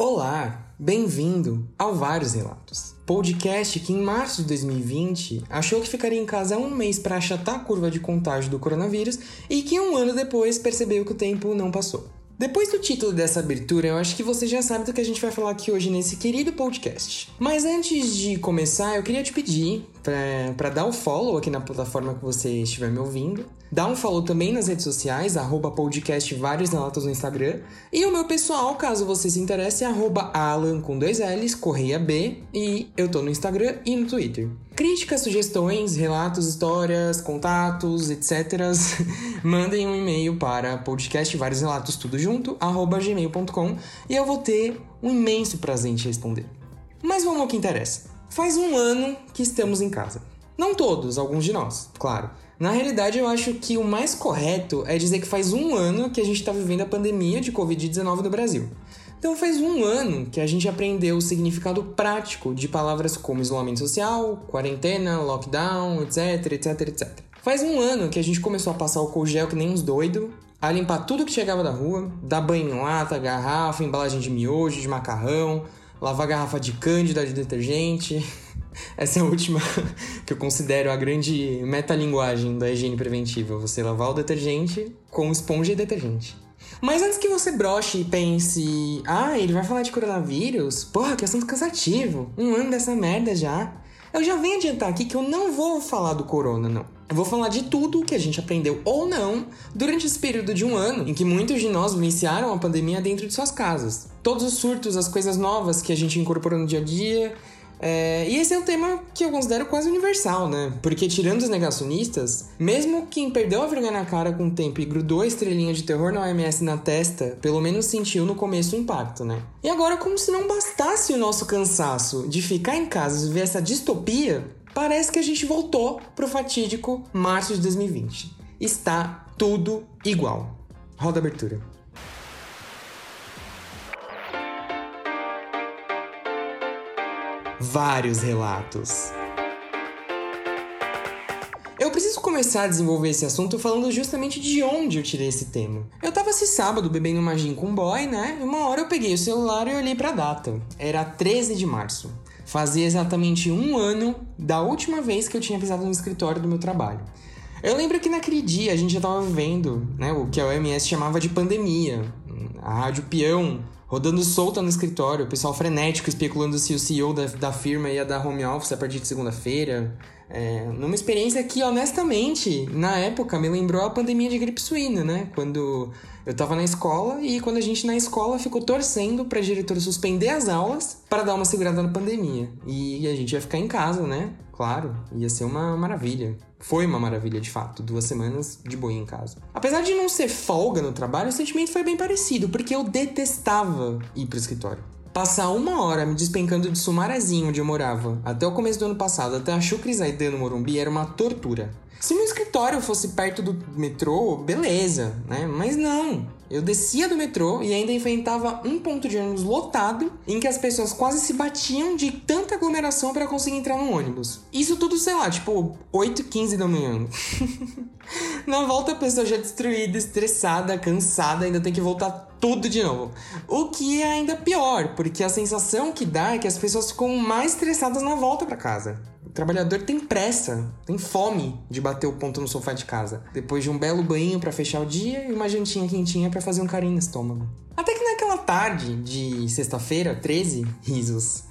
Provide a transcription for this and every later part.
Olá, bem-vindo ao Vários Relatos. Podcast que em março de 2020 achou que ficaria em casa um mês para achatar a curva de contágio do coronavírus e que um ano depois percebeu que o tempo não passou. Depois do título dessa abertura, eu acho que você já sabe do que a gente vai falar aqui hoje nesse querido podcast. Mas antes de começar, eu queria te pedir para dar o follow aqui na plataforma que você estiver me ouvindo. Dá um follow também nas redes sociais, arroba podcast vários relatos no Instagram. E o meu pessoal, caso você se interesse, é arroba Alan com dois L's, Correia B. E eu tô no Instagram e no Twitter. Críticas, sugestões, relatos, histórias, contatos, etc. mandem um e-mail para podcast vários relatos tudo junto, gmail.com e eu vou ter um imenso prazer em te responder. Mas vamos ao que interessa. Faz um ano que estamos em casa. Não todos, alguns de nós, claro. Na realidade, eu acho que o mais correto é dizer que faz um ano que a gente está vivendo a pandemia de Covid-19 no Brasil. Então, faz um ano que a gente aprendeu o significado prático de palavras como isolamento social, quarentena, lockdown, etc, etc, etc. Faz um ano que a gente começou a passar o gel que nem uns doidos, a limpar tudo que chegava da rua, dar banho em lata, garrafa, embalagem de miojo, de macarrão, lavar garrafa de cândida de detergente. Essa é a última que eu considero a grande metalinguagem da higiene preventiva. Você lavar o detergente com esponja e detergente. Mas antes que você broche e pense, ah, ele vai falar de coronavírus? Porra, que assunto cansativo. Um ano dessa merda já. Eu já venho adiantar aqui que eu não vou falar do corona, não. Eu vou falar de tudo que a gente aprendeu ou não durante esse período de um ano em que muitos de nós vivenciaram a pandemia dentro de suas casas. Todos os surtos, as coisas novas que a gente incorporou no dia a dia. É... e esse é um tema que eu considero quase universal, né? Porque tirando os negacionistas, mesmo quem perdeu a vergonha na cara com o tempo e grudou a estrelinha de terror na OMS na testa, pelo menos sentiu no começo o impacto, né? E agora, como se não bastasse o nosso cansaço de ficar em casa e ver essa distopia, parece que a gente voltou pro fatídico março de 2020. Está tudo igual. Roda a abertura. Vários relatos. Eu preciso começar a desenvolver esse assunto falando justamente de onde eu tirei esse tema. Eu tava esse sábado bebendo uma gin com um boy, né? E uma hora eu peguei o celular e olhei pra data. Era 13 de março. Fazia exatamente um ano da última vez que eu tinha pisado no escritório do meu trabalho. Eu lembro que naquele dia a gente já estava vivendo né, o que a OMS chamava de pandemia. A rádio peão rodando solta no escritório, o pessoal frenético especulando se o CEO da, da firma ia dar home office a partir de segunda-feira. É, numa experiência que, honestamente, na época me lembrou a pandemia de gripe suína, né? Quando eu tava na escola e quando a gente na escola ficou torcendo pra diretora suspender as aulas para dar uma segurada na pandemia. E a gente ia ficar em casa, né? Claro, ia ser uma maravilha. Foi uma maravilha, de fato, duas semanas de boa em casa. Apesar de não ser folga no trabalho, o sentimento foi bem parecido, porque eu detestava ir pro escritório. Passar uma hora me despencando de Sumarezinho, onde eu morava, até o começo do ano passado, até a Chucre Zaidan no Morumbi, era uma tortura. Se meu escritório fosse perto do metrô, beleza, né? Mas não. Eu descia do metrô e ainda enfrentava um ponto de ônibus lotado em que as pessoas quase se batiam de tanta aglomeração para conseguir entrar no ônibus. Isso tudo, sei lá, tipo 8 15 da manhã. Na volta a pessoa já destruída, estressada, cansada, ainda tem que voltar tudo de novo. O que é ainda pior, porque a sensação que dá é que as pessoas ficam mais estressadas na volta para casa. O trabalhador tem pressa, tem fome de bater o ponto no sofá de casa, depois de um belo banho para fechar o dia e uma jantinha quentinha para fazer um carinho no estômago. Até que naquela tarde de sexta-feira, 13, risos.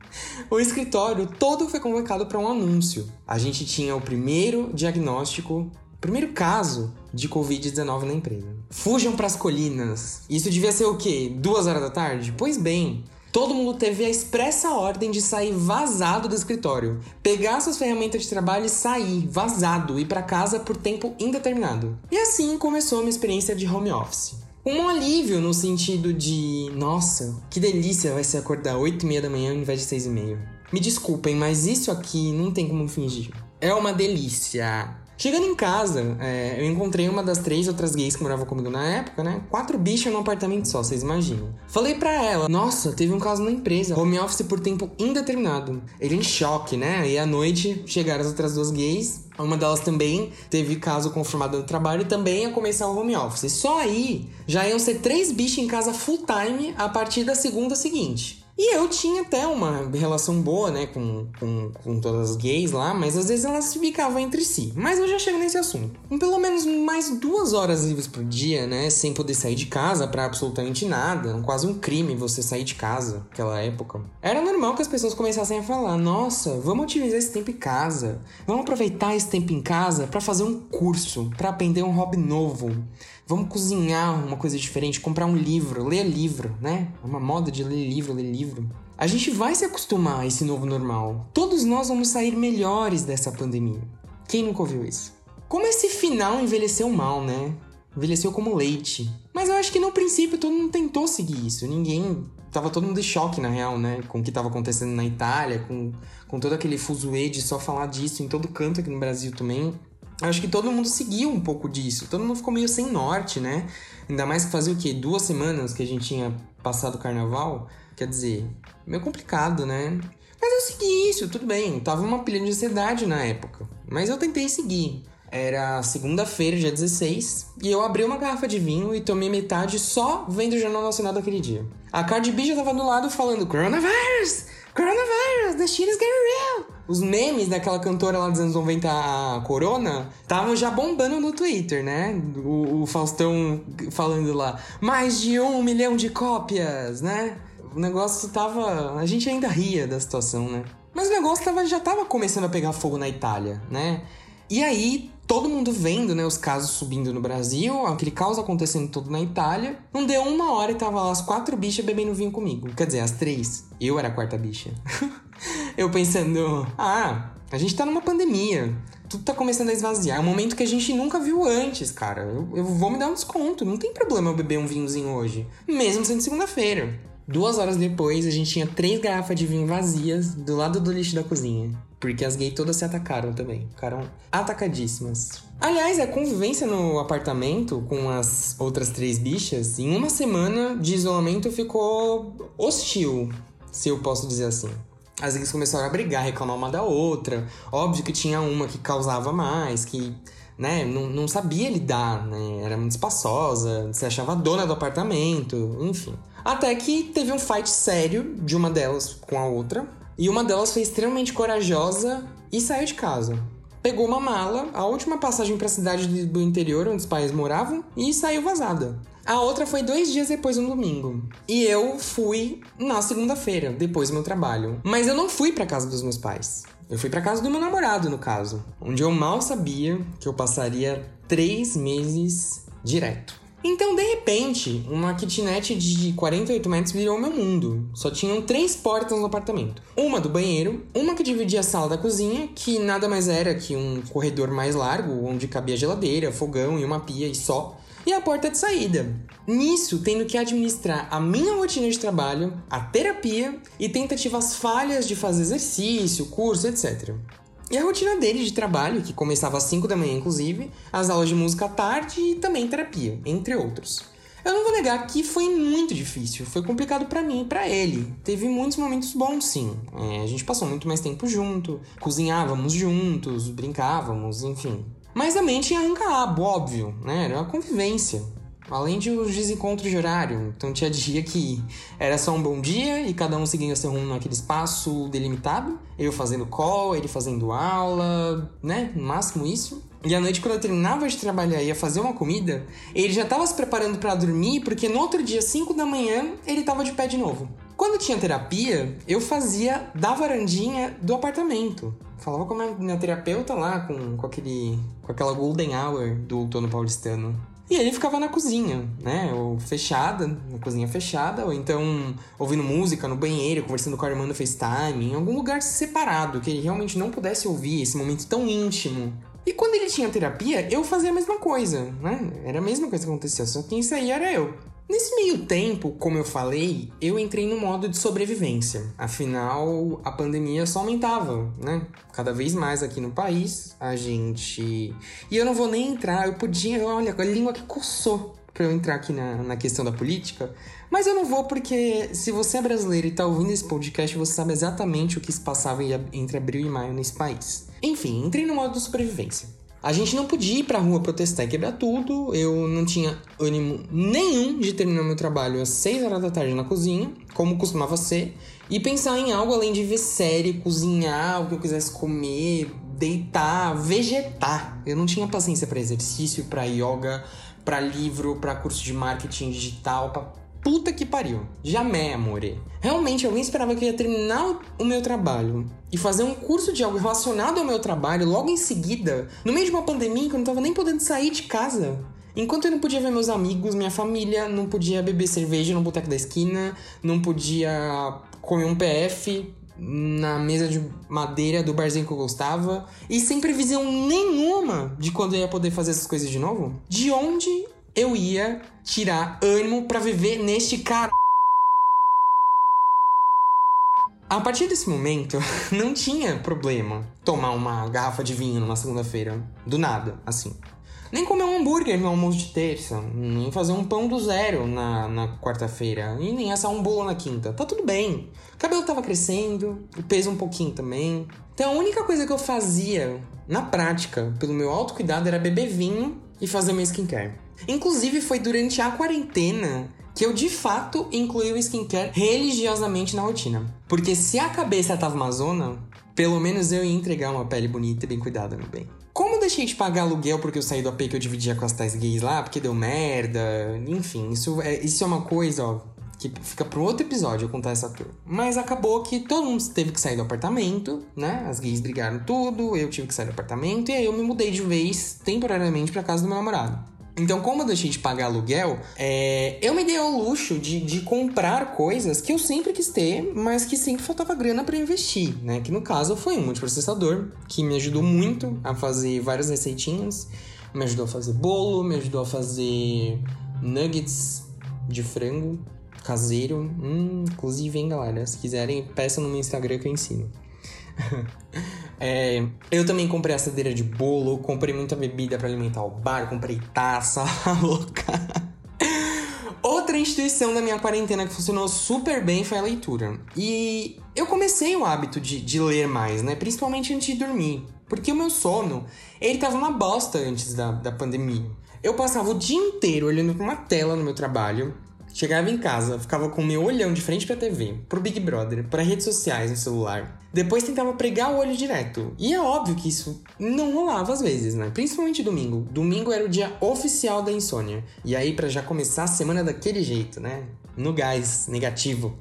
o escritório todo foi convocado para um anúncio. A gente tinha o primeiro diagnóstico, primeiro caso de Covid-19 na empresa. Fujam para as colinas. Isso devia ser o quê? Duas horas da tarde? Pois bem, Todo mundo teve a expressa ordem de sair vazado do escritório, pegar suas ferramentas de trabalho e sair vazado e para casa por tempo indeterminado. E assim começou a minha experiência de home office. Um alívio no sentido de, nossa, que delícia vai ser acordar 8 e meia da manhã ao invés de 6 e meia. Me desculpem, mas isso aqui não tem como fingir. É uma delícia. Chegando em casa, é, eu encontrei uma das três outras gays que moravam comigo na época, né? Quatro bichas num apartamento só, vocês imaginam. Falei pra ela, nossa, teve um caso na empresa, home office por tempo indeterminado. Ele em choque, né? E à noite chegaram as outras duas gays, uma delas também teve caso confirmado no trabalho e também ia começar o home office. Só aí já iam ser três bichos em casa full time a partir da segunda seguinte. E eu tinha até uma relação boa, né, com, com, com todas as gays lá, mas às vezes elas ficavam entre si. Mas eu já chego nesse assunto. Com pelo menos mais duas horas livres por dia, né, sem poder sair de casa para absolutamente nada, quase um crime você sair de casa naquela época. Era normal que as pessoas começassem a falar: nossa, vamos utilizar esse tempo em casa, vamos aproveitar esse tempo em casa para fazer um curso, para aprender um hobby novo. Vamos cozinhar uma coisa diferente, comprar um livro, ler livro, né? É uma moda de ler livro, ler livro. A gente vai se acostumar a esse novo normal. Todos nós vamos sair melhores dessa pandemia. Quem nunca ouviu isso? Como esse final envelheceu mal, né? Envelheceu como leite. Mas eu acho que no princípio todo mundo tentou seguir isso. Ninguém. Tava todo mundo de choque, na real, né? Com o que tava acontecendo na Itália, com, com todo aquele fuzuê de só falar disso em todo canto aqui no Brasil também acho que todo mundo seguiu um pouco disso. Todo mundo ficou meio sem norte, né? Ainda mais que fazia o quê? Duas semanas que a gente tinha passado o carnaval. Quer dizer, meio complicado, né? Mas eu segui isso, tudo bem. Tava uma pilha de ansiedade na época. Mas eu tentei seguir. Era segunda-feira, dia 16, e eu abri uma garrafa de vinho e tomei metade só vendo o Jornal Nacional daquele dia. A Cardi B já tava do lado falando Coronavirus! Coronavirus! The shit is getting real! Os memes daquela cantora lá dos anos 90, a Corona, estavam já bombando no Twitter, né? O, o Faustão falando lá, mais de um milhão de cópias, né? O negócio tava. A gente ainda ria da situação, né? Mas o negócio tava, já tava começando a pegar fogo na Itália, né? E aí, todo mundo vendo, né, os casos subindo no Brasil, aquele caos acontecendo todo na Itália. Não deu uma hora e tava lá as quatro bichas bebendo vinho comigo. Quer dizer, as três. Eu era a quarta bicha. eu pensando, ah, a gente tá numa pandemia. Tudo tá começando a esvaziar. É um momento que a gente nunca viu antes, cara. Eu, eu vou me dar um desconto. Não tem problema eu beber um vinhozinho hoje. Mesmo sendo segunda-feira. Duas horas depois, a gente tinha três garrafas de vinho vazias do lado do lixo da cozinha. Porque as gays todas se atacaram também. Ficaram atacadíssimas. Aliás, a convivência no apartamento com as outras três bichas, em uma semana de isolamento ficou hostil, se eu posso dizer assim. As gays começaram a brigar, reclamar uma da outra. Óbvio que tinha uma que causava mais, que né, não, não sabia lidar, né? Era muito espaçosa, se achava dona do apartamento, enfim. Até que teve um fight sério de uma delas com a outra. E uma delas foi extremamente corajosa e saiu de casa. Pegou uma mala, a última passagem para a cidade do interior onde os pais moravam, e saiu vazada. A outra foi dois dias depois, no domingo. E eu fui na segunda-feira, depois do meu trabalho. Mas eu não fui para casa dos meus pais. Eu fui para casa do meu namorado, no caso. Onde eu mal sabia que eu passaria três meses direto. Então, de repente, uma kitnet de 48 metros virou meu mundo. Só tinham três portas no apartamento: uma do banheiro, uma que dividia a sala da cozinha, que nada mais era que um corredor mais largo, onde cabia geladeira, fogão e uma pia e só, e a porta de saída. Nisso, tendo que administrar a minha rotina de trabalho, a terapia e tentativas falhas de fazer exercício, curso, etc. E a rotina dele de trabalho, que começava às 5 da manhã, inclusive, as aulas de música à tarde e também terapia, entre outros. Eu não vou negar que foi muito difícil, foi complicado para mim e pra ele. Teve muitos momentos bons, sim. É, a gente passou muito mais tempo junto, cozinhávamos juntos, brincávamos, enfim. Mas também tinha arranca-rabo, óbvio, né? Era uma convivência. Além de os desencontros de horário. Então tinha dia que era só um bom dia e cada um seguindo seu rumo naquele espaço delimitado. Eu fazendo call, ele fazendo aula, né? No máximo isso. E à noite, quando eu terminava de trabalhar e ia fazer uma comida, ele já estava se preparando para dormir, porque no outro dia, 5 da manhã, ele estava de pé de novo. Quando tinha terapia, eu fazia da varandinha do apartamento. Falava com a minha terapeuta lá, com, com, aquele, com aquela golden hour do outono paulistano. E ele ficava na cozinha, né? Ou fechada, na cozinha fechada, ou então ouvindo música no banheiro, conversando com a irmã no FaceTime, em algum lugar separado, que ele realmente não pudesse ouvir esse momento tão íntimo. E quando ele tinha terapia, eu fazia a mesma coisa, né? Era a mesma coisa que acontecia, só que quem saía era eu. Nesse meio tempo, como eu falei, eu entrei no modo de sobrevivência. Afinal, a pandemia só aumentava, né? Cada vez mais aqui no país, a gente. E eu não vou nem entrar, eu podia, olha, a língua que coçou para eu entrar aqui na, na questão da política, mas eu não vou porque se você é brasileiro e tá ouvindo esse podcast, você sabe exatamente o que se passava entre abril e maio nesse país. Enfim, entrei no modo de sobrevivência. A gente não podia ir pra rua protestar e quebrar tudo. Eu não tinha ânimo nenhum de terminar meu trabalho às 6 horas da tarde na cozinha, como costumava ser, e pensar em algo além de ver série, cozinhar, o que eu quisesse comer, deitar, vegetar. Eu não tinha paciência para exercício, para yoga, para livro, para curso de marketing digital, pra puta que pariu. Jamais, amore. Realmente, alguém esperava que eu ia terminar o meu trabalho e fazer um curso de algo relacionado ao meu trabalho logo em seguida, no meio de uma pandemia que eu não tava nem podendo sair de casa. Enquanto eu não podia ver meus amigos, minha família, não podia beber cerveja no boteco da esquina, não podia comer um PF na mesa de madeira do barzinho que eu gostava, e sem previsão nenhuma de quando eu ia poder fazer essas coisas de novo, de onde eu ia tirar ânimo para viver neste cara. A partir desse momento, não tinha problema tomar uma garrafa de vinho numa segunda-feira. Do nada, assim. Nem comer um hambúrguer no almoço de terça. Nem fazer um pão do zero na, na quarta-feira. E nem assar um bolo na quinta. Tá tudo bem. O cabelo tava crescendo, o peso um pouquinho também. Então a única coisa que eu fazia, na prática, pelo meu autocuidado, era beber vinho e fazer meu skincare. Inclusive, foi durante a quarentena que eu de fato incluí o skincare religiosamente na rotina. Porque se a cabeça tava uma zona, pelo menos eu ia entregar uma pele bonita e bem cuidada, meu bem. Como eu deixei de pagar aluguel porque eu saí do AP que eu dividia com as tais gays lá, porque deu merda, enfim, isso é, isso é uma coisa, ó, que fica para outro episódio eu contar essa tour. Mas acabou que todo mundo teve que sair do apartamento, né? As gays brigaram tudo, eu tive que sair do apartamento e aí eu me mudei de vez temporariamente para casa do meu namorado. Então, como eu deixei de pagar aluguel, é, eu me dei ao luxo de, de comprar coisas que eu sempre quis ter, mas que sempre faltava grana para investir, né? Que no caso foi um multiprocessador, que me ajudou muito a fazer várias receitinhas, me ajudou a fazer bolo, me ajudou a fazer nuggets de frango caseiro. Hum, inclusive, hein, galera? Se quiserem, peçam no meu Instagram que eu ensino. É, eu também comprei assadeira de bolo, comprei muita bebida para alimentar o bar, comprei taça, louca. Outra instituição da minha quarentena que funcionou super bem foi a leitura. E eu comecei o hábito de, de ler mais, né? Principalmente antes de dormir. Porque o meu sono, ele tava uma bosta antes da, da pandemia. Eu passava o dia inteiro olhando pra uma tela no meu trabalho. Chegava em casa, ficava com o meu olhão de frente pra TV, pro Big Brother, para redes sociais no celular. Depois tentava pregar o olho direto. E é óbvio que isso não rolava às vezes, né? Principalmente domingo. Domingo era o dia oficial da insônia. E aí, para já começar a semana daquele jeito, né? No gás, negativo.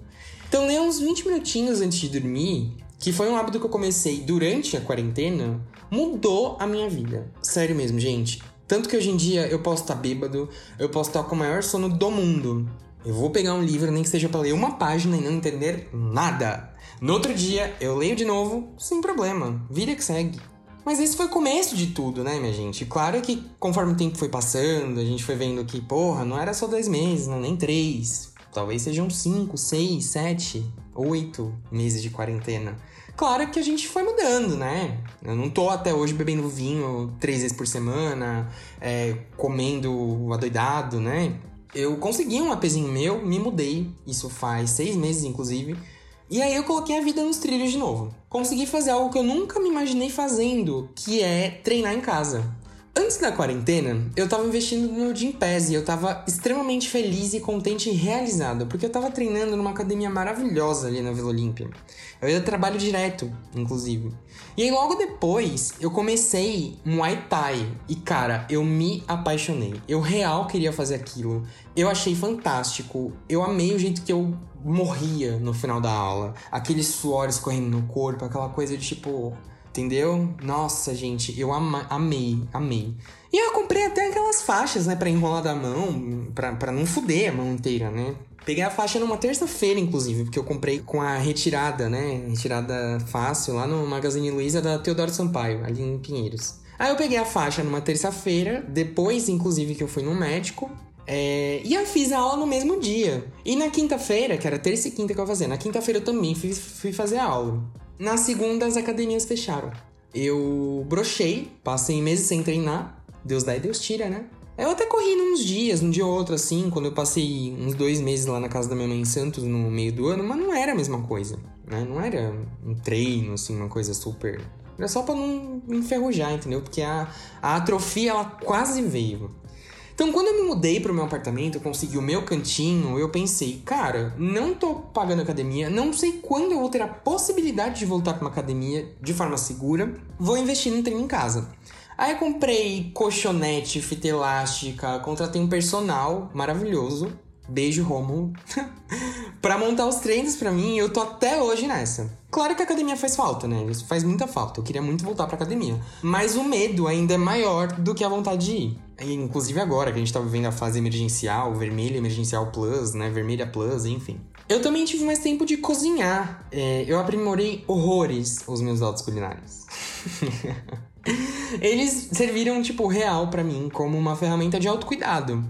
Então, ler uns 20 minutinhos antes de dormir, que foi um hábito que eu comecei durante a quarentena, mudou a minha vida. Sério mesmo, gente. Tanto que hoje em dia eu posso estar bêbado, eu posso estar com o maior sono do mundo. Eu vou pegar um livro, nem que seja para ler uma página e não entender nada. No outro dia, eu leio de novo, sem problema. Vira que segue. Mas esse foi o começo de tudo, né, minha gente? Claro que conforme o tempo foi passando, a gente foi vendo que, porra, não era só dois meses, não, nem três. Talvez sejam cinco, seis, sete, oito meses de quarentena. Claro que a gente foi mudando, né? Eu não tô até hoje bebendo vinho três vezes por semana, é, comendo adoidado, né? Eu consegui um apezinho meu, me mudei, isso faz seis meses, inclusive. E aí eu coloquei a vida nos trilhos de novo. Consegui fazer algo que eu nunca me imaginei fazendo, que é treinar em casa. Antes da quarentena, eu tava investindo no Gympass e eu tava extremamente feliz e contente e realizado, porque eu tava treinando numa academia maravilhosa ali na Vila Olímpia. Eu ia trabalho direto, inclusive. E aí logo depois, eu comecei Muay Thai e cara, eu me apaixonei. Eu real queria fazer aquilo. Eu achei fantástico. Eu amei o jeito que eu morria no final da aula. Aqueles suores correndo no corpo, aquela coisa de tipo, Entendeu? Nossa, gente, eu ama amei, amei. E eu comprei até aquelas faixas, né, pra enrolar da mão, pra não fuder a mão inteira, né? Peguei a faixa numa terça-feira, inclusive, porque eu comprei com a retirada, né? Retirada fácil lá no Magazine Luiza da Teodoro Sampaio, ali em Pinheiros. Aí eu peguei a faixa numa terça-feira, depois, inclusive, que eu fui no médico. É, e eu fiz a aula no mesmo dia. E na quinta-feira, que era terça e quinta que eu ia fazer, na quinta-feira eu também fui, fui fazer a aula. Na segunda, as academias fecharam. Eu brochei, passei meses sem treinar. Deus dá e Deus tira, né? Eu até corri uns dias, um dia ou outro assim, quando eu passei uns dois meses lá na casa da minha mãe em Santos no meio do ano, mas não era a mesma coisa, né? Não era um treino, assim, uma coisa super. Era só pra não enferrujar, entendeu? Porque a, a atrofia, ela quase veio. Então, quando eu me mudei pro meu apartamento, eu consegui o meu cantinho, eu pensei, cara, não tô pagando academia, não sei quando eu vou ter a possibilidade de voltar pra uma academia de forma segura, vou investir no treino em casa. Aí eu comprei colchonete, fita elástica, contratei um personal maravilhoso. Beijo, Romulo. pra montar os treinos pra mim, eu tô até hoje nessa. Claro que a academia faz falta, né? Isso faz muita falta. Eu queria muito voltar pra academia. Mas o medo ainda é maior do que a vontade de ir. Inclusive agora que a gente tá vivendo a fase emergencial, vermelha, emergencial plus, né? Vermelha plus, enfim. Eu também tive mais tempo de cozinhar. É, eu aprimorei horrores os meus dotes culinários. Eles serviram, tipo, real para mim como uma ferramenta de autocuidado.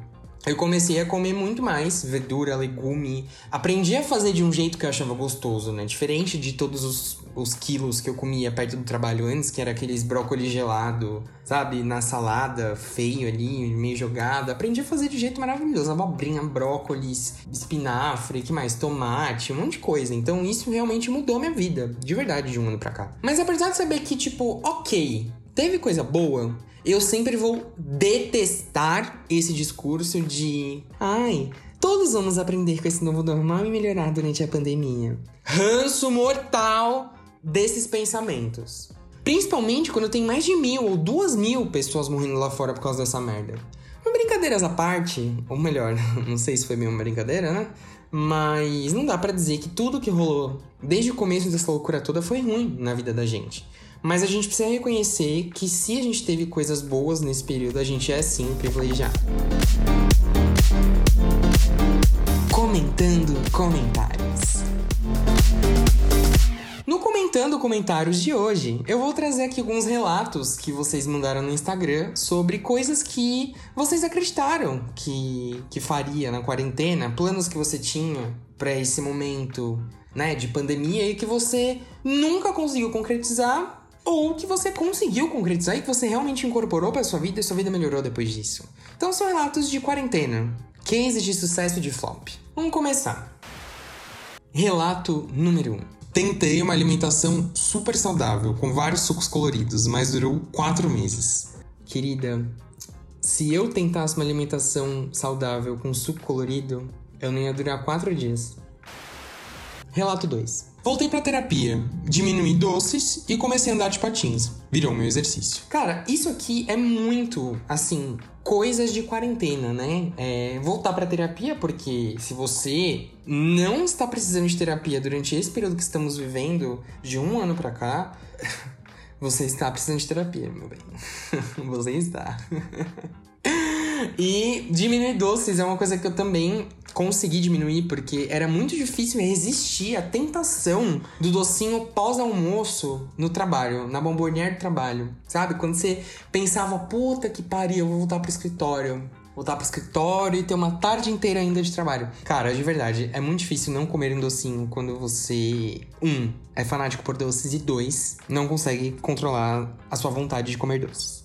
Eu comecei a comer muito mais verdura, legume. Aprendi a fazer de um jeito que eu achava gostoso, né? Diferente de todos os, os quilos que eu comia perto do trabalho antes, que era aqueles brócolis gelado, sabe? Na salada, feio ali, meio jogado. Aprendi a fazer de jeito maravilhoso. Abobrinha, brócolis, espinafre, que mais? Tomate, um monte de coisa. Então isso realmente mudou minha vida. De verdade, de um ano pra cá. Mas apesar de saber que, tipo, ok, teve coisa boa, eu sempre vou detestar esse discurso de ai, todos vamos aprender com esse novo normal e melhorar durante a pandemia. Ranço mortal desses pensamentos. Principalmente quando tem mais de mil ou duas mil pessoas morrendo lá fora por causa dessa merda. Brincadeiras à parte, ou melhor, não sei se foi mesmo uma brincadeira, né? Mas não dá para dizer que tudo que rolou desde o começo dessa loucura toda foi ruim na vida da gente. Mas a gente precisa reconhecer que se a gente teve coisas boas nesse período, a gente é sim privilegiado. Comentando comentários. No Comentando Comentários de hoje, eu vou trazer aqui alguns relatos que vocês mandaram no Instagram sobre coisas que vocês acreditaram que, que faria na quarentena, planos que você tinha para esse momento né, de pandemia e que você nunca conseguiu concretizar ou que você conseguiu concretizar e que você realmente incorporou para sua vida e sua vida melhorou depois disso. Então são relatos de quarentena, cases de sucesso de flop. Vamos começar. Relato número 1. Um. Tentei uma alimentação super saudável, com vários sucos coloridos, mas durou 4 meses. Querida, se eu tentasse uma alimentação saudável com suco colorido, eu não ia durar 4 dias. Relato 2. Voltei pra terapia, diminuí doces e comecei a andar de patins. Virou meu exercício. Cara, isso aqui é muito, assim, coisas de quarentena, né? É, voltar pra terapia, porque se você não está precisando de terapia durante esse período que estamos vivendo, de um ano pra cá, você está precisando de terapia, meu bem. você está. E diminuir doces é uma coisa que eu também consegui diminuir, porque era muito difícil resistir à tentação do docinho pós-almoço no trabalho, na bombonier do trabalho. Sabe? Quando você pensava, puta que pariu, eu vou voltar pro escritório. Voltar pro escritório e ter uma tarde inteira ainda de trabalho. Cara, de verdade, é muito difícil não comer um docinho quando você, um, é fanático por doces e dois, não consegue controlar a sua vontade de comer doces.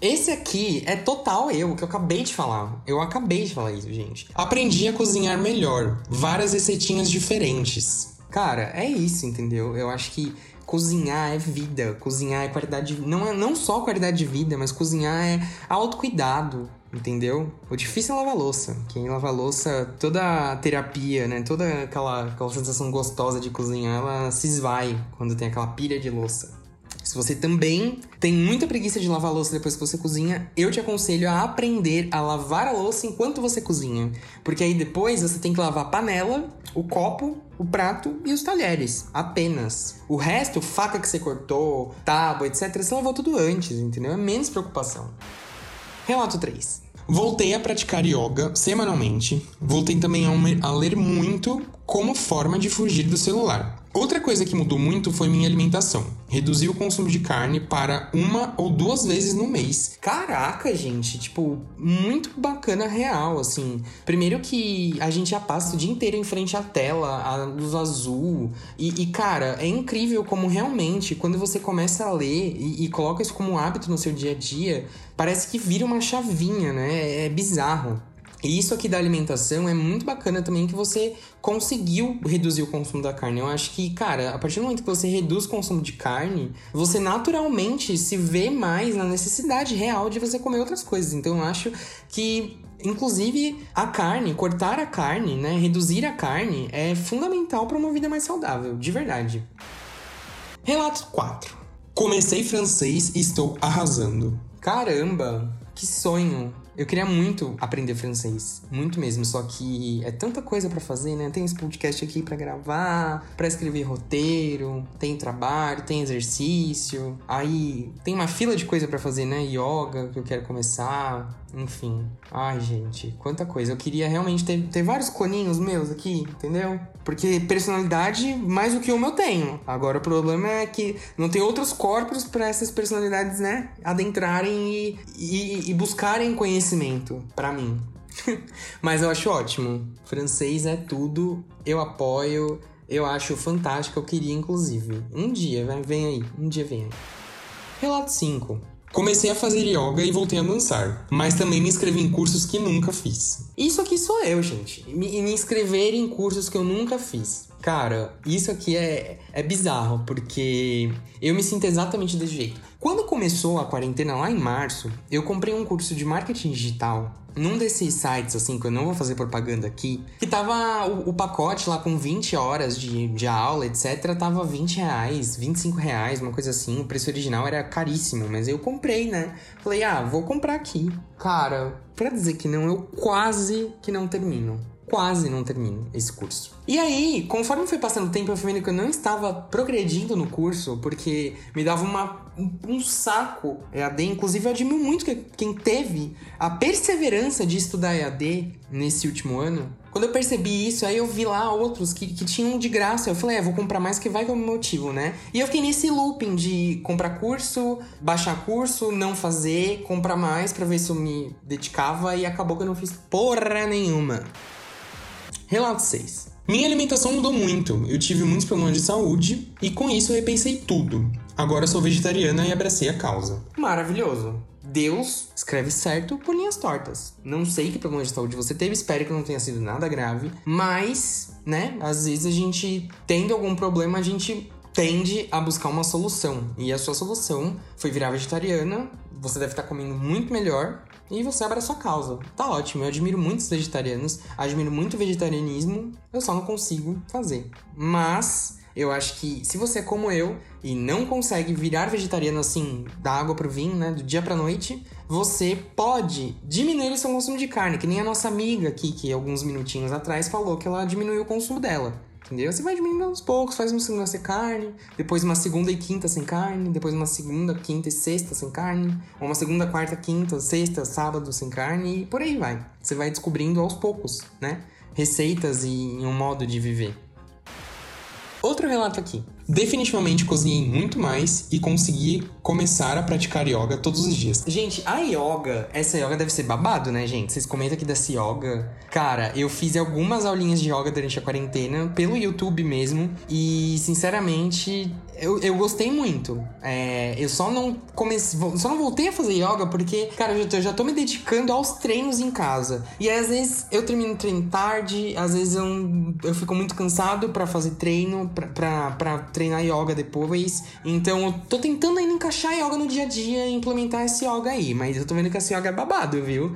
Esse aqui é total eu, que eu acabei de falar. Eu acabei de falar isso, gente. Aprendi a cozinhar melhor. Várias receitinhas diferentes. Cara, é isso, entendeu? Eu acho que cozinhar é vida, cozinhar é qualidade de... não é não só qualidade de vida, mas cozinhar é autocuidado, entendeu? O difícil é lavar louça. Quem lava louça, toda a terapia, né? Toda aquela, aquela sensação gostosa de cozinhar, ela se esvai quando tem aquela pilha de louça. Se você também tem muita preguiça de lavar a louça depois que você cozinha, eu te aconselho a aprender a lavar a louça enquanto você cozinha. Porque aí depois você tem que lavar a panela, o copo, o prato e os talheres. Apenas. O resto, faca que você cortou, tábua, etc., você lavou tudo antes, entendeu? É menos preocupação. Relato 3. Voltei a praticar yoga semanalmente. Voltei também a, ler muito como forma de fugir do celular. Outra coisa que mudou muito foi minha alimentação. Reduzi o consumo de carne para uma ou duas vezes no mês. Caraca, gente, tipo, muito bacana real, assim. Primeiro que a gente já passa o dia inteiro em frente à tela, a luz azul. E, e cara, é incrível como realmente, quando você começa a ler e, e coloca isso como um hábito no seu dia a dia, parece que vira uma chavinha, né? É bizarro. E isso aqui da alimentação é muito bacana também que você conseguiu reduzir o consumo da carne. Eu acho que, cara, a partir do momento que você reduz o consumo de carne, você naturalmente se vê mais na necessidade real de você comer outras coisas. Então eu acho que Inclusive, a carne, cortar a carne, né? Reduzir a carne é fundamental para uma vida mais saudável, de verdade. Relato 4. Comecei francês e estou arrasando. Caramba, que sonho! Eu queria muito aprender francês, muito mesmo, só que é tanta coisa para fazer, né? Tem esse podcast aqui para gravar, para escrever roteiro, tem trabalho, tem exercício, aí tem uma fila de coisa para fazer, né? Yoga que eu quero começar, enfim. Ai, gente, quanta coisa. Eu queria realmente ter, ter vários cloninhos meus aqui, entendeu? Porque personalidade, mais do que uma eu tenho. Agora o problema é que não tem outros corpos para essas personalidades, né? Adentrarem e, e, e buscarem conhecimento para mim. Mas eu acho ótimo. Francês é tudo. Eu apoio. Eu acho fantástico. Eu queria, inclusive. Um dia, vem aí. Um dia vem aí. Relato 5. Comecei a fazer yoga e voltei a dançar, mas também me inscrevi em cursos que nunca fiz. Isso aqui sou eu, gente. Me, me inscrever em cursos que eu nunca fiz. Cara, isso aqui é, é bizarro, porque eu me sinto exatamente desse jeito. Quando começou a quarentena lá em março, eu comprei um curso de marketing digital num desses sites, assim, que eu não vou fazer propaganda aqui, que tava o, o, pacote lá com 20 horas de, de aula, etc., tava 20 reais, 25 reais, uma coisa assim. O preço original era caríssimo, mas eu comprei, né? Falei, ah, vou comprar aqui. Cara, pra dizer que não, eu quase que não termino quase não termino esse curso. E aí, conforme foi passando o tempo, eu fui vendo que eu não estava progredindo no curso, porque me dava uma, um, saco EAD. Inclusive, eu admiro muito que, quem teve a perseverança de estudar EAD nesse último ano. Quando eu percebi isso, aí eu vi lá outros que, que tinham de graça. Eu falei, é, vou comprar mais que vai com o motivo, né? E eu fiquei nesse looping de comprar curso, baixar curso, não fazer, comprar mais para ver se eu me dedicava e acabou que eu não fiz porra nenhuma. Relato 6. Minha alimentação mudou muito. Eu tive muitos problemas de saúde e com isso repensei tudo. Agora sou vegetariana e abracei a causa. Maravilhoso. Deus escreve certo por linhas tortas. Não sei que problema de saúde você teve, espero que não tenha sido nada grave, mas, né, às vezes a gente tendo algum problema, a gente tende a buscar uma solução. E a sua solução foi virar vegetariana. Você deve estar comendo muito melhor e você abre a sua causa. Tá ótimo, eu admiro muitos vegetarianos, admiro muito o vegetarianismo, eu só não consigo fazer. Mas eu acho que se você é como eu e não consegue virar vegetariano assim, da água pro vinho, né, do dia pra noite, você pode diminuir o seu consumo de carne, que nem a nossa amiga aqui, que alguns minutinhos atrás falou que ela diminuiu o consumo dela entendeu? Você vai diminuindo aos poucos, faz uma segunda sem carne, depois uma segunda e quinta sem carne, depois uma segunda, quinta e sexta sem carne, uma segunda, quarta, quinta, sexta, sábado sem carne e por aí vai. Você vai descobrindo aos poucos, né? Receitas e um modo de viver. Outro relato aqui. Definitivamente cozinhei muito mais e consegui começar a praticar yoga todos os dias. Gente, a yoga, essa yoga deve ser babado, né, gente? Vocês comentam aqui dessa yoga. Cara, eu fiz algumas aulinhas de yoga durante a quarentena, pelo YouTube mesmo, e sinceramente, eu, eu gostei muito. É, eu só não comecei, só não voltei a fazer yoga porque, cara, eu já, tô, eu já tô me dedicando aos treinos em casa. E às vezes eu termino treino tarde, às vezes eu, eu fico muito cansado para fazer treino, pra, pra, pra treinar yoga depois. Então eu tô tentando ainda encaixar yoga no dia a dia e implementar esse yoga aí. Mas eu tô vendo que esse yoga é babado, viu?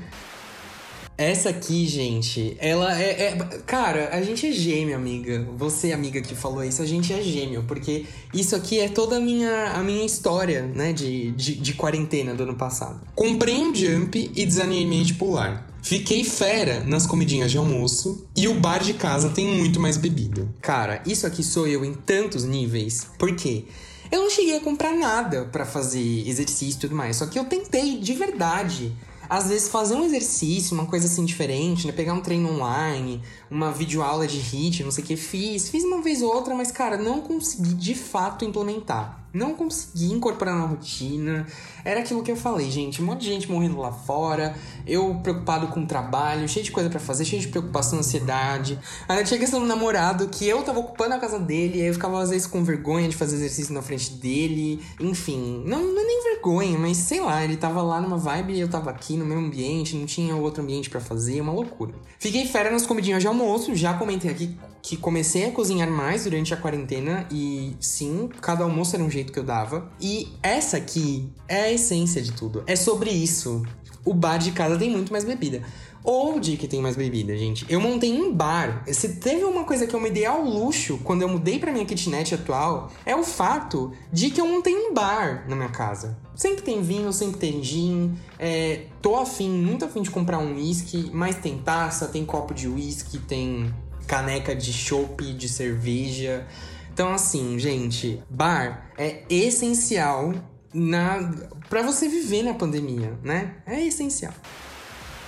Essa aqui, gente, ela é, é, Cara, a gente é gêmeo, amiga. Você, amiga, que falou isso, a gente é gêmeo. Porque isso aqui é toda a minha, a minha história, né, de, de, de quarentena do ano passado. Comprei um jump e desanimei de pular. Fiquei fera nas comidinhas de almoço e o bar de casa tem muito mais bebida. Cara, isso aqui sou eu em tantos níveis. Por quê? Eu não cheguei a comprar nada para fazer exercício e tudo mais, só que eu tentei de verdade às vezes fazer um exercício, uma coisa assim diferente, né? Pegar um treino online, uma videoaula de HIIT, não sei o que, fiz. Fiz uma vez ou outra, mas, cara, não consegui de fato implementar. Não consegui incorporar na rotina. Era aquilo que eu falei, gente. Um monte de gente morrendo lá fora. Eu preocupado com o trabalho, cheio de coisa para fazer, cheio de preocupação, ansiedade. Aí tinha questão do namorado, que eu tava ocupando a casa dele, aí eu ficava às vezes com vergonha de fazer exercício na frente dele. Enfim, não, não é nem vergonha, mas sei lá, ele tava lá numa vibe e eu tava aqui no meu ambiente, não tinha outro ambiente para fazer, uma loucura. Fiquei fera nas comidinhas de almoço, já comentei aqui que comecei a cozinhar mais durante a quarentena e sim, cada almoço era um jeito que eu dava. E essa aqui é a essência de tudo. É sobre isso. O bar de casa tem muito mais bebida. Onde que tem mais bebida, gente? Eu montei um bar. Se teve uma coisa que eu me dei ao luxo quando eu mudei pra minha kitnet atual, é o fato de que eu montei um bar na minha casa. Sempre tem vinho, sempre tem gin. É, tô afim, muito afim de comprar um whisky, mas tem taça, tem copo de whisky, tem caneca de chopp, de cerveja. Então, assim, gente, bar é essencial na para você viver na pandemia, né? É essencial.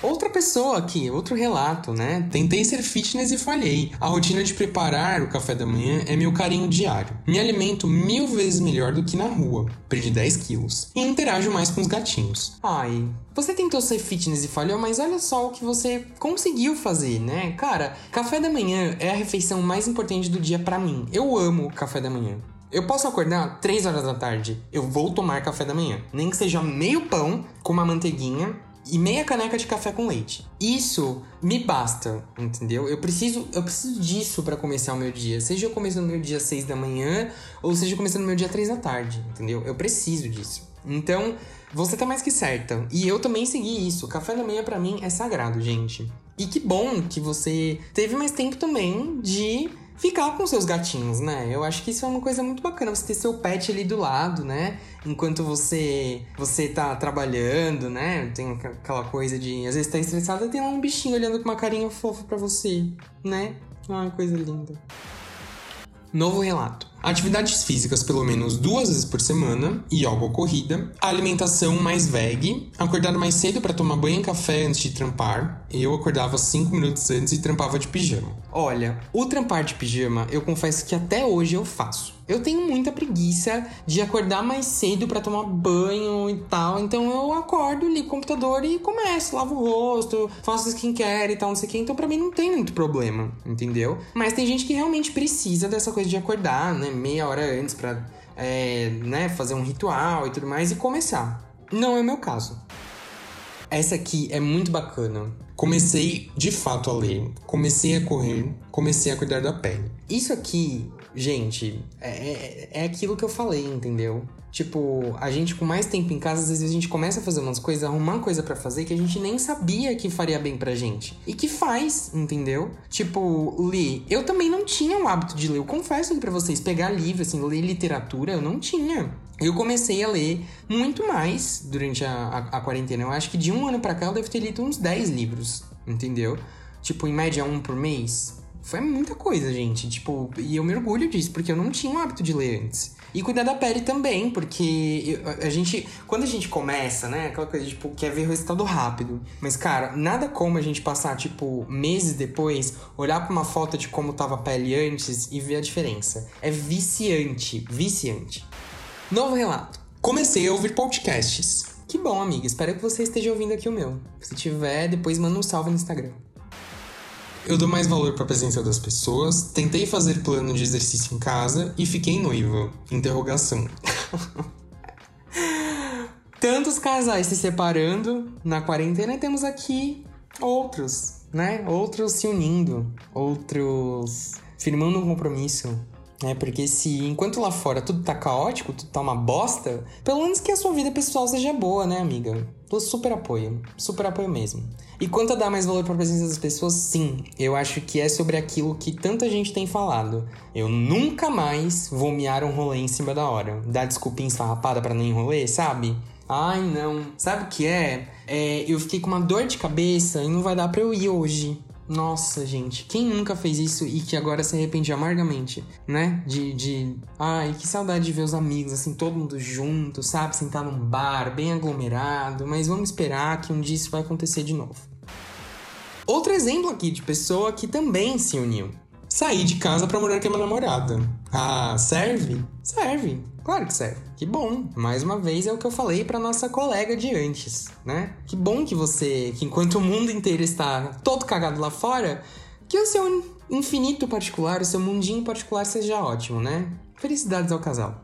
Outra pessoa aqui, outro relato, né? Tentei ser fitness e falhei. A rotina de preparar o café da manhã é meu carinho diário. Me alimento mil vezes melhor do que na rua. Perdi 10 quilos. E interajo mais com os gatinhos. Ai, você tentou ser fitness e falhou, mas olha só o que você conseguiu fazer, né? Cara, café da manhã é a refeição mais importante do dia para mim. Eu amo café da manhã. Eu posso acordar 3 horas da tarde, eu vou tomar café da manhã. Nem que seja meio pão com uma manteiguinha e meia caneca de café com leite. Isso me basta, entendeu? Eu preciso, eu preciso disso para começar o meu dia. Seja eu começando o meu dia às 6 da manhã ou seja começando o meu dia às 3 da tarde, entendeu? Eu preciso disso. Então, você tá mais que certa. E eu também segui isso. Café da manhã para mim é sagrado, gente. E que bom que você teve mais tempo também de ficar com seus gatinhos, né? Eu acho que isso é uma coisa muito bacana, você ter seu pet ali do lado, né? Enquanto você você tá trabalhando, né? Tem aquela coisa de às vezes tá estressada, tem lá um bichinho olhando com uma carinha fofa para você, né? Ah, coisa linda. Novo relato. Atividades físicas pelo menos duas vezes por semana e algo corrida. Alimentação mais veg. Acordar mais cedo para tomar banho e café antes de trampar. Eu acordava 5 minutos antes e trampava de pijama. Olha, o trampar de pijama eu confesso que até hoje eu faço. Eu tenho muita preguiça de acordar mais cedo para tomar banho e tal. Então eu acordo, ligo o computador e começo, lavo o rosto, faço skincare e tal, não sei o que. Então pra mim não tem muito problema, entendeu? Mas tem gente que realmente precisa dessa coisa de acordar, né? Meia hora antes pra é, né, fazer um ritual e tudo mais e começar. Não é o meu caso. Essa aqui é muito bacana. Comecei de fato a ler, comecei a correr, comecei a cuidar da pele. Isso aqui gente, é, é, é aquilo que eu falei, entendeu? Tipo, a gente com mais tempo em casa, às vezes a gente começa a fazer umas coisas, arrumar coisa para fazer que a gente nem sabia que faria bem pra gente. E que faz, entendeu? Tipo, ler. Eu também não tinha o hábito de ler. Eu confesso aqui pra vocês, pegar livro, assim, ler literatura, eu não tinha. Eu comecei a ler muito mais durante a, a, a quarentena. Eu acho que de um ano para cá eu devo ter lido uns 10 livros, entendeu? Tipo, em média um por mês. Foi muita coisa, gente. Tipo, e eu me orgulho disso, porque eu não tinha o hábito de ler antes. E cuidar da pele também, porque a gente. Quando a gente começa, né? Aquela coisa, tipo, quer ver o resultado rápido. Mas, cara, nada como a gente passar, tipo, meses depois, olhar pra uma foto de como tava a pele antes e ver a diferença. É viciante, viciante. Novo relato. Comecei a ouvir podcasts. Que bom, amiga. Espero que você esteja ouvindo aqui o meu. Se tiver, depois manda um salve no Instagram. Eu dou mais valor para a presença das pessoas, tentei fazer plano de exercício em casa e fiquei noiva. Interrogação. Tantos casais se separando na quarentena e temos aqui outros, né? Outros se unindo, outros firmando um compromisso, é, porque se enquanto lá fora tudo tá caótico, tudo tá uma bosta, pelo menos que a sua vida pessoal seja boa, né, amiga? Eu super apoio, super apoio mesmo. E quanto a dar mais valor para a presença das pessoas, sim, eu acho que é sobre aquilo que tanta gente tem falado. Eu nunca mais vou mear um rolê em cima da hora. Dar desculpinha esfarrapada para nem rolê, sabe? Ai, não. Sabe o que é? é? Eu fiquei com uma dor de cabeça e não vai dar pra eu ir hoje. Nossa, gente, quem nunca fez isso e que agora se arrepende amargamente, né? De, de. Ai, que saudade de ver os amigos, assim, todo mundo junto, sabe? Sentar num bar, bem aglomerado, mas vamos esperar que um dia isso vai acontecer de novo. Outro exemplo aqui de pessoa que também se uniu. Saí de casa para morar com a minha namorada. Ah, serve? Serve. Claro que serve. Que bom. Mais uma vez é o que eu falei para nossa colega de antes, né? Que bom que você, que enquanto o mundo inteiro está todo cagado lá fora, que o seu infinito particular, o seu mundinho particular seja ótimo, né? Felicidades ao casal.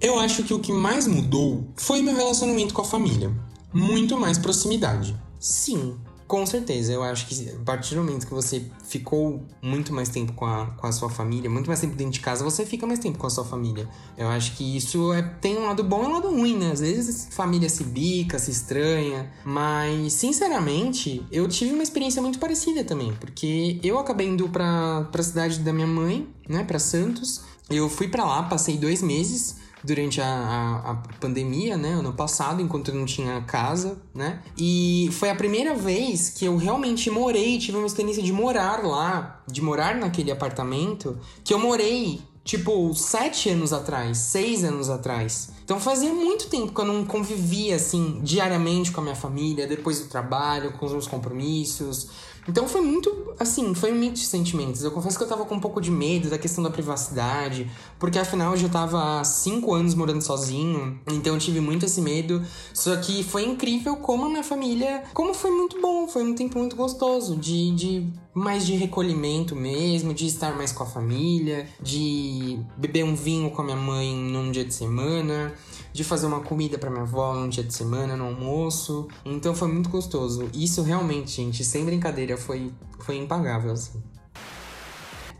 Eu acho que o que mais mudou foi meu relacionamento com a família. Muito mais proximidade. Sim, com certeza, eu acho que a partir do momento que você ficou muito mais tempo com a, com a sua família, muito mais tempo dentro de casa, você fica mais tempo com a sua família. Eu acho que isso é, tem um lado bom e um lado ruim, né? Às vezes a família se bica, se estranha, mas sinceramente, eu tive uma experiência muito parecida também, porque eu acabei indo pra, pra cidade da minha mãe, né, pra Santos. Eu fui para lá, passei dois meses durante a, a, a, pandemia, né? Ano passado, enquanto eu não tinha casa, né? E foi a primeira vez que eu realmente morei, tive uma experiência de morar lá, de morar naquele apartamento, que eu morei tipo, sete anos atrás, seis anos atrás. Então fazia muito tempo que eu não convivia assim diariamente com a minha família, depois do trabalho, com os meus compromissos. Então foi muito, assim, foi um de sentimentos. Eu confesso que eu tava com um pouco de medo da questão da privacidade, porque afinal eu já tava há cinco anos morando sozinho, então eu tive muito esse medo. Só que foi incrível como a minha família, como foi muito bom, foi um tempo muito gostoso de, de mais de recolhimento mesmo, de estar mais com a família, de beber um vinho com a minha mãe num dia de semana de fazer uma comida para minha avó num dia de semana, no almoço. Então foi muito gostoso. Isso realmente, gente, sem brincadeira, foi, foi impagável, assim.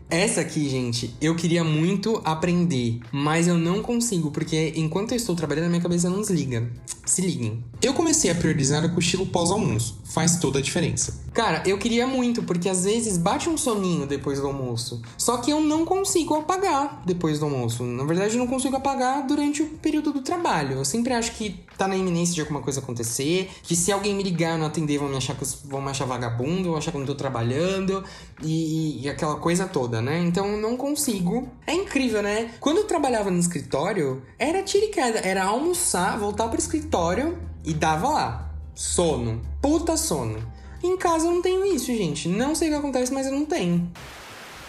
Essa aqui, gente, eu queria muito aprender, mas eu não consigo, porque enquanto eu estou trabalhando, a minha cabeça não desliga. Se liguem. Eu comecei a priorizar o cochilo pós-almoço. Faz toda a diferença. Cara, eu queria muito, porque às vezes bate um soninho depois do almoço. Só que eu não consigo apagar depois do almoço. Na verdade, eu não consigo apagar durante o período do trabalho. Eu sempre acho que tá na iminência de alguma coisa acontecer. Que se alguém me ligar e não atender, vão me achar, vão me achar vagabundo, vão achar que eu não tô trabalhando. E, e aquela coisa toda, né? Então não consigo. É incrível, né? Quando eu trabalhava no escritório, era tira e queda. Era almoçar, voltar pro escritório e dava lá. Sono. Puta sono. Em casa eu não tenho isso, gente. Não sei o que acontece, mas eu não tenho.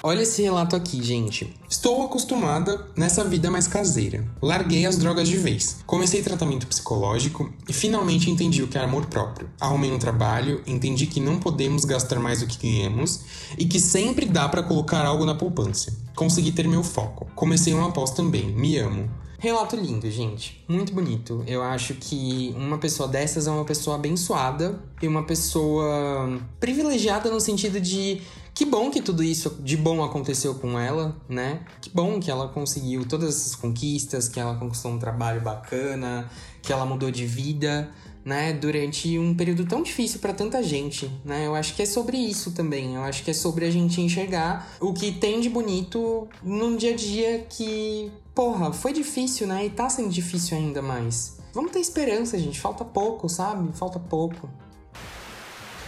Olha esse relato aqui, gente. Estou acostumada nessa vida mais caseira. Larguei as drogas de vez. Comecei tratamento psicológico e finalmente entendi o que é amor próprio. Arrumei um trabalho, entendi que não podemos gastar mais do que ganhamos e que sempre dá para colocar algo na poupança. Consegui ter meu foco. Comecei uma pós também. Me amo. Relato lindo, gente. Muito bonito. Eu acho que uma pessoa dessas é uma pessoa abençoada e uma pessoa privilegiada no sentido de que bom que tudo isso de bom aconteceu com ela, né? Que bom que ela conseguiu todas essas conquistas, que ela conquistou um trabalho bacana, que ela mudou de vida, né? Durante um período tão difícil para tanta gente, né? Eu acho que é sobre isso também. Eu acho que é sobre a gente enxergar o que tem de bonito num dia a dia que, porra, foi difícil, né? E tá sendo difícil ainda mais. Vamos ter esperança, gente. Falta pouco, sabe? Falta pouco.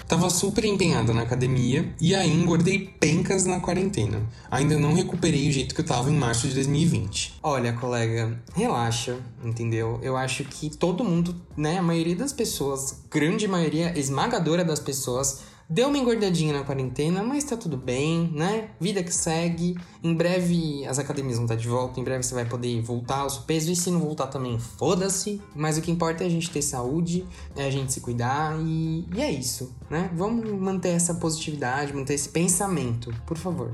Tava super empenhada na academia e aí engordei pencas na quarentena. Ainda não recuperei o jeito que eu tava em março de 2020. Olha, colega, relaxa, entendeu? Eu acho que todo mundo, né, a maioria das pessoas, grande maioria esmagadora das pessoas Deu uma engordadinha na quarentena, mas tá tudo bem, né? Vida que segue. Em breve as academias vão estar de volta, em breve você vai poder voltar ao seu peso. E se não voltar também, foda-se. Mas o que importa é a gente ter saúde, é a gente se cuidar e, e é isso, né? Vamos manter essa positividade, manter esse pensamento, por favor.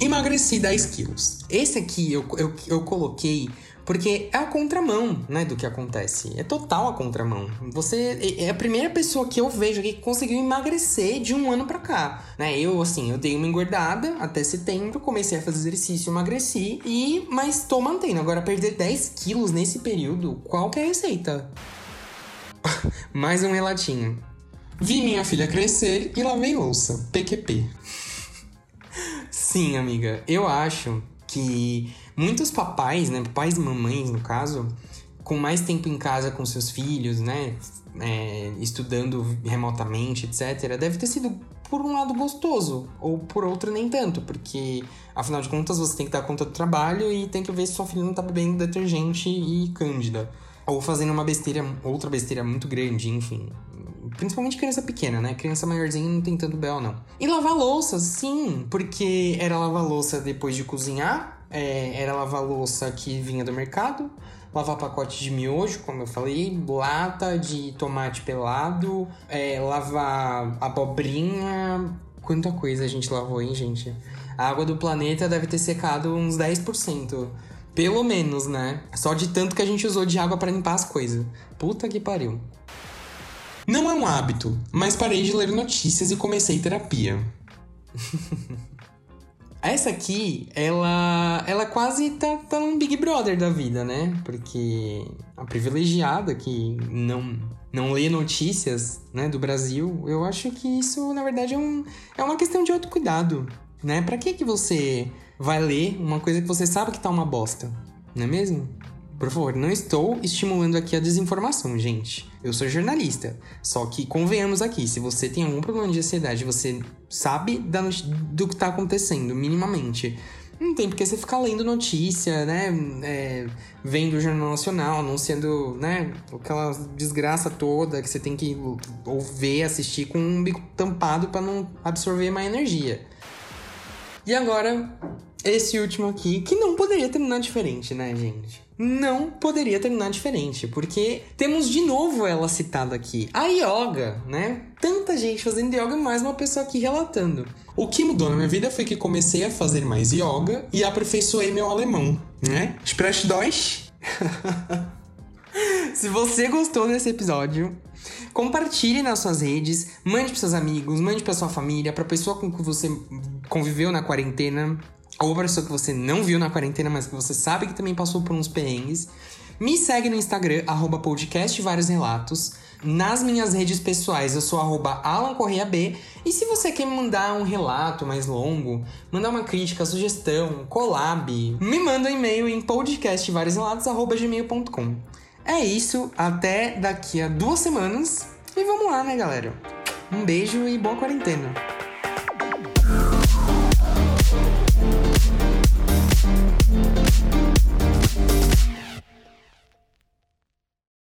Emagreci 10 quilos. Esse aqui eu, eu, eu coloquei porque é a contramão, né, do que acontece. É total a contramão. Você é a primeira pessoa que eu vejo aqui que conseguiu emagrecer de um ano para cá, né? Eu assim, eu dei uma engordada até setembro, comecei a fazer exercício, emagreci e mas tô mantendo. Agora perder 10 quilos nesse período, qual que é a receita? Mais um relatinho. Vi minha filha crescer e lavei louça. PQP. Sim, amiga. Eu acho que muitos papais, né, papais e mamães no caso, com mais tempo em casa com seus filhos, né, é, estudando remotamente, etc., deve ter sido por um lado gostoso, ou por outro nem tanto, porque afinal de contas você tem que dar conta do trabalho e tem que ver se sua filha não tá bebendo detergente e cândida. Ou fazendo uma besteira, outra besteira muito grande, enfim. Principalmente criança pequena, né? Criança maiorzinha não tem tanto bel, não. E lavar louça, sim, porque era lavar louça depois de cozinhar, é, era lavar louça que vinha do mercado, lavar pacote de miojo, como eu falei, lata de tomate pelado, é, lavar abobrinha. Quanta coisa a gente lavou, hein, gente? A água do planeta deve ter secado uns 10%. Pelo menos, né? Só de tanto que a gente usou de água para limpar as coisas. Puta que pariu. Não é um hábito, mas parei de ler notícias e comecei terapia. Essa aqui, ela, ela quase tá, tá um Big Brother da vida, né? Porque a privilegiada que não, não lê notícias né, do Brasil, eu acho que isso, na verdade, é, um, é uma questão de autocuidado, né? Pra que, que você vai ler uma coisa que você sabe que tá uma bosta, não é mesmo? Por favor, não estou estimulando aqui a desinformação, gente. Eu sou jornalista. Só que convenhamos aqui, se você tem algum problema de ansiedade, você sabe da, do que está acontecendo, minimamente. Não tem porque você ficar lendo notícia, né? É, vendo o Jornal Nacional, anunciando, né? Aquela desgraça toda que você tem que ouvir, assistir com um bico tampado para não absorver mais energia. E agora, esse último aqui, que não poderia terminar diferente, né, gente? Não poderia terminar diferente, porque temos de novo ela citada aqui. A yoga, né? Tanta gente fazendo yoga, mais uma pessoa aqui relatando. O que mudou na minha vida foi que comecei a fazer mais yoga e aperfeiçoei meu alemão, né? Sprech Deutsch. Se você gostou desse episódio, compartilhe nas suas redes, mande para seus amigos, mande para sua família, para pessoa com que você conviveu na quarentena ou pra pessoa que você não viu na quarentena, mas que você sabe que também passou por uns perrengues. Me segue no Instagram, arroba podcast vários relatos. Nas minhas redes pessoais, eu sou arroba Alan Correia B. E se você quer mandar um relato mais longo, mandar uma crítica, sugestão, collab, me manda um e-mail em podcastvarioslelatos.gmail.com. É isso, até daqui a duas semanas. E vamos lá, né, galera? Um beijo e boa quarentena.